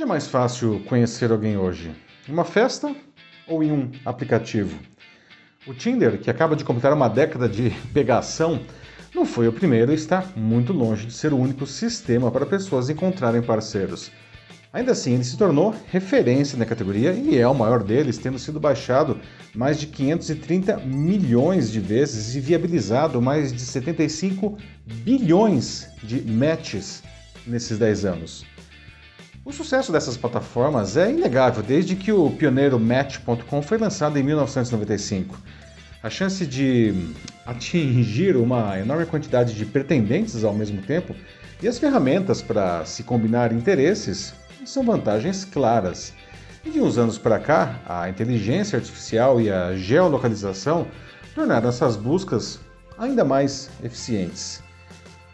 Onde é mais fácil conhecer alguém hoje? Em uma festa ou em um aplicativo? O Tinder, que acaba de completar uma década de pegação, não foi o primeiro e está muito longe de ser o único sistema para pessoas encontrarem parceiros. Ainda assim, ele se tornou referência na categoria e é o maior deles, tendo sido baixado mais de 530 milhões de vezes e viabilizado mais de 75 bilhões de matches nesses 10 anos. O sucesso dessas plataformas é inegável desde que o pioneiro Match.com foi lançado em 1995. A chance de atingir uma enorme quantidade de pretendentes ao mesmo tempo e as ferramentas para se combinar interesses são vantagens claras. E de uns anos para cá, a inteligência artificial e a geolocalização tornaram essas buscas ainda mais eficientes.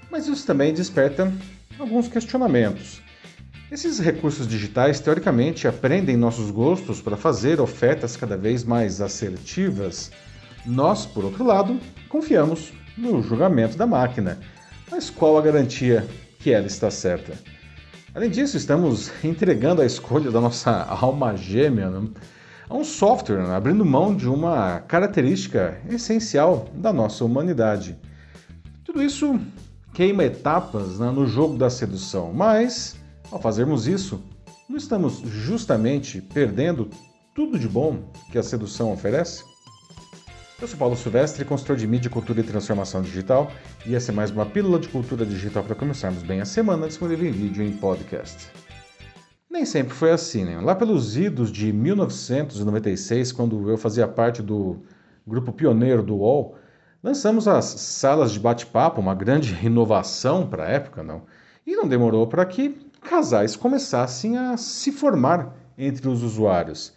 Mas isso também desperta alguns questionamentos. Esses recursos digitais, teoricamente, aprendem nossos gostos para fazer ofertas cada vez mais assertivas. Nós, por outro lado, confiamos no julgamento da máquina. Mas qual a garantia que ela está certa? Além disso, estamos entregando a escolha da nossa alma gêmea né, a um software, né, abrindo mão de uma característica essencial da nossa humanidade. Tudo isso queima etapas né, no jogo da sedução, mas ao fazermos isso, não estamos justamente perdendo tudo de bom que a sedução oferece? Eu sou Paulo Silvestre, consultor de mídia, cultura e transformação digital, e essa é mais uma pílula de cultura digital para começarmos bem a semana, disponível em vídeo e em podcast. Nem sempre foi assim, né? Lá pelos idos de 1996, quando eu fazia parte do grupo pioneiro do UOL, lançamos as salas de bate-papo, uma grande inovação para a época, não? E não demorou para que casais começassem a se formar entre os usuários.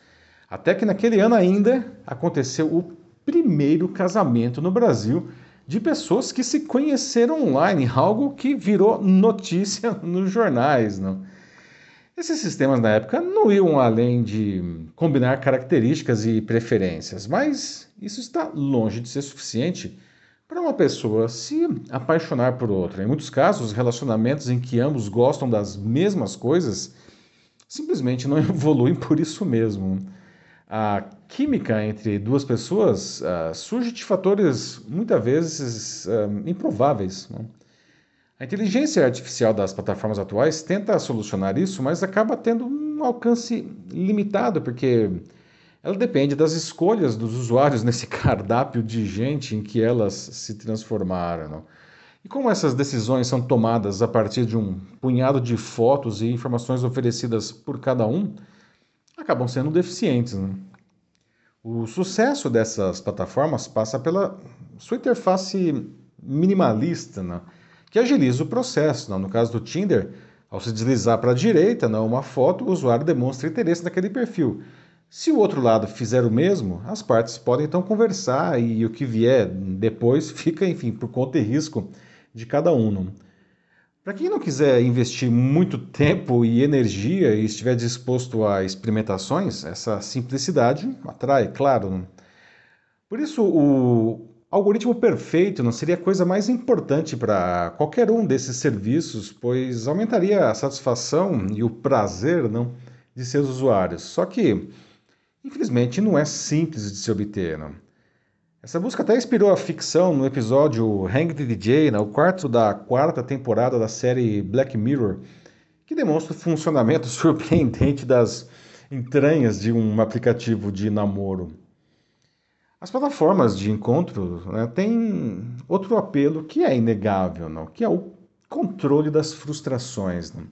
Até que naquele ano ainda aconteceu o primeiro casamento no Brasil de pessoas que se conheceram online, algo que virou notícia nos jornais. Não? Esses sistemas na época não iam além de combinar características e preferências, mas isso está longe de ser suficiente para uma pessoa se apaixonar por outra. Em muitos casos, relacionamentos em que ambos gostam das mesmas coisas simplesmente não evoluem por isso mesmo a química entre duas pessoas uh, surge de fatores muitas vezes uh, improváveis. Né? A inteligência artificial das plataformas atuais tenta solucionar isso, mas acaba tendo um alcance limitado, porque ela depende das escolhas dos usuários nesse cardápio de gente em que elas se transformaram. Não? E como essas decisões são tomadas a partir de um punhado de fotos e informações oferecidas por cada um, acabam sendo deficientes. O sucesso dessas plataformas passa pela sua interface minimalista, que agiliza o processo. No caso do Tinder, ao se deslizar para a direita, né, uma foto, o usuário demonstra interesse naquele perfil. Se o outro lado fizer o mesmo, as partes podem então conversar e o que vier depois fica, enfim, por conta e risco de cada um. Para quem não quiser investir muito tempo e energia e estiver disposto a experimentações, essa simplicidade atrai, claro. Por isso, o algoritmo perfeito não seria a coisa mais importante para qualquer um desses serviços, pois aumentaria a satisfação e o prazer não, de seus usuários. Só que, infelizmente, não é simples de se obter. Não. Essa busca até inspirou a ficção no episódio Hang the DJ, né, o quarto da quarta temporada da série Black Mirror, que demonstra o funcionamento surpreendente das entranhas de um aplicativo de namoro. As plataformas de encontro né, têm outro apelo que é inegável, não? que é o controle das frustrações. Não?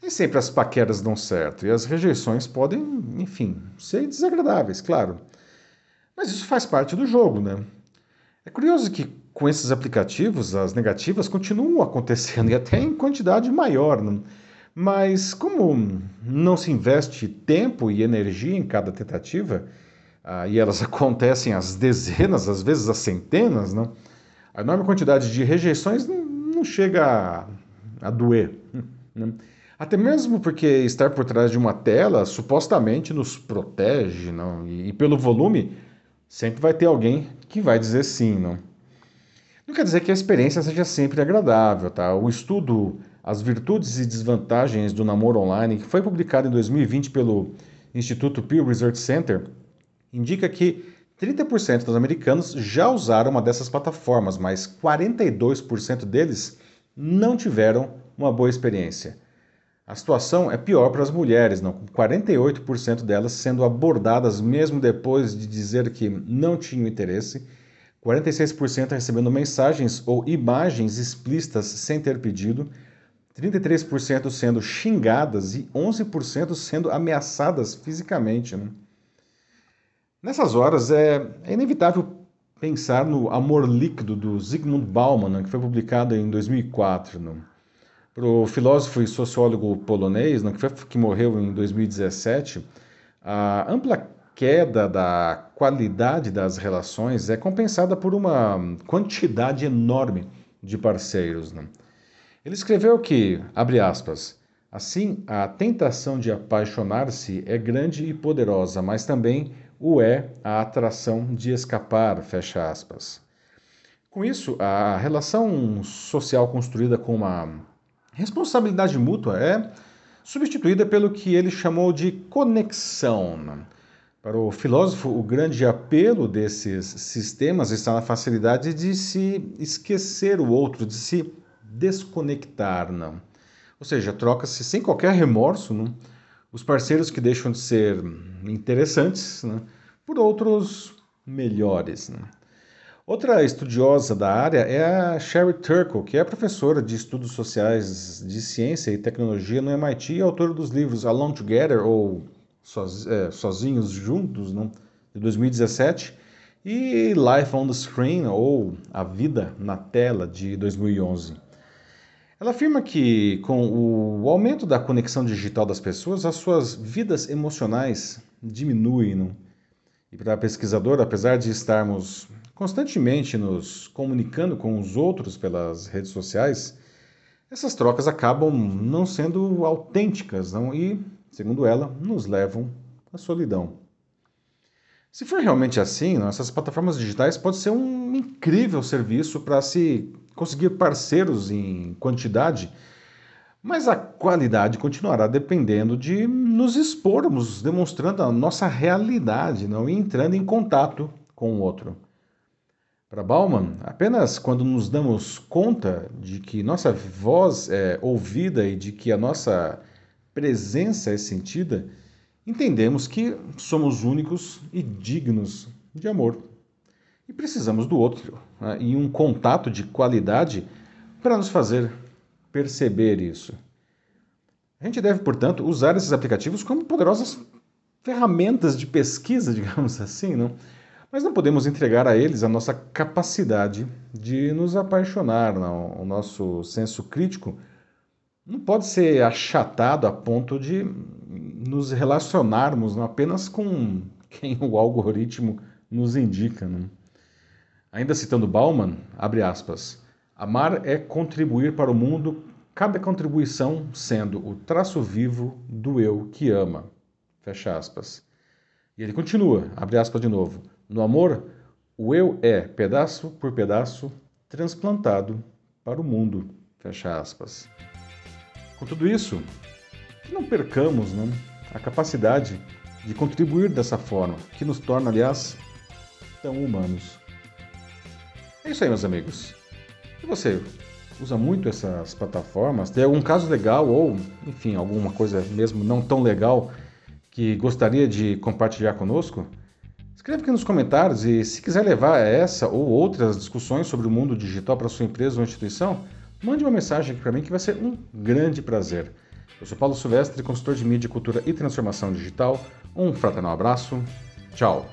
Nem sempre as paqueras dão certo e as rejeições podem, enfim, ser desagradáveis, claro. Mas isso faz parte do jogo, né? É curioso que com esses aplicativos as negativas continuam acontecendo e até em quantidade maior. Né? Mas como não se investe tempo e energia em cada tentativa, ah, e elas acontecem às dezenas, às vezes às centenas, né? a enorme quantidade de rejeições não, não chega a, a doer. Né? Até mesmo porque estar por trás de uma tela supostamente nos protege, não? E, e pelo volume sempre vai ter alguém que vai dizer sim, não? Não quer dizer que a experiência seja sempre agradável, tá? O estudo As Virtudes e Desvantagens do Namoro Online, que foi publicado em 2020 pelo Instituto Pew Research Center, indica que 30% dos americanos já usaram uma dessas plataformas, mas 42% deles não tiveram uma boa experiência. A situação é pior para as mulheres, não, com 48% delas sendo abordadas mesmo depois de dizer que não tinham interesse, 46% recebendo mensagens ou imagens explícitas sem ter pedido, 33% sendo xingadas e 11% sendo ameaçadas fisicamente. Né? Nessas horas é, é, inevitável pensar no Amor Líquido do Zygmunt Bauman, né, que foi publicado em 2004. Né? Para o filósofo e sociólogo polonês, né, que, morreu em 2017, a ampla queda da qualidade das relações é compensada por uma quantidade enorme de parceiros. Né? Ele escreveu que, abre aspas, assim, a tentação de apaixonar-se é grande e poderosa, mas também o é a atração de escapar, fecha aspas. Com isso, a relação social construída com uma responsabilidade mútua é substituída pelo que ele chamou de conexão. Para o filósofo, o grande apelo desses sistemas está na facilidade de se esquecer o outro, de se desconectar. Não? Ou seja, troca-se sem qualquer remorso não? os parceiros que deixam de ser interessantes né, por outros melhores. Né. Outra estudiosa da área é a Sherry Turkle, que é professora de estudos sociais de ciência e tecnologia no MIT e autora dos livros Alone Together ou é, Sozinhos Juntos, né, de 2017, e Life on the Screen ou A Vida na Tela, de 2011. Ela afirma que, com o aumento da conexão digital das pessoas, as suas vidas emocionais diminuem. Não? E para a pesquisadora, apesar de estarmos constantemente nos comunicando com os outros pelas redes sociais, essas trocas acabam não sendo autênticas não? e, segundo ela, nos levam à solidão. Se for realmente assim, essas plataformas digitais podem ser um incrível serviço para se conseguir parceiros em quantidade, mas a qualidade continuará dependendo de nos expormos, demonstrando a nossa realidade, não e entrando em contato com o outro. Para Bauman, apenas quando nos damos conta de que nossa voz é ouvida e de que a nossa presença é sentida, entendemos que somos únicos e dignos de amor. E precisamos do outro né, e um contato de qualidade para nos fazer perceber isso. A gente deve, portanto, usar esses aplicativos como poderosas ferramentas de pesquisa, digamos assim, não? Mas não podemos entregar a eles a nossa capacidade de nos apaixonar. Não? O nosso senso crítico não pode ser achatado a ponto de nos relacionarmos não apenas com quem o algoritmo nos indica. Não? Ainda citando Bauman, abre aspas, amar é contribuir para o mundo, cada contribuição sendo o traço vivo do eu que ama. Fecha aspas. E ele continua, abre aspas de novo. No amor, o eu é, pedaço por pedaço, transplantado para o mundo. Fecha aspas. Com tudo isso, que não percamos não, a capacidade de contribuir dessa forma, que nos torna, aliás, tão humanos. É isso aí, meus amigos. E você? Usa muito essas plataformas? Tem algum caso legal ou, enfim, alguma coisa mesmo não tão legal que gostaria de compartilhar conosco? Escreve aqui nos comentários e se quiser levar essa ou outras discussões sobre o mundo digital para sua empresa ou instituição, mande uma mensagem aqui para mim que vai ser um grande prazer. Eu sou Paulo Silvestre, consultor de mídia, cultura e transformação digital. Um fraternal abraço. Tchau.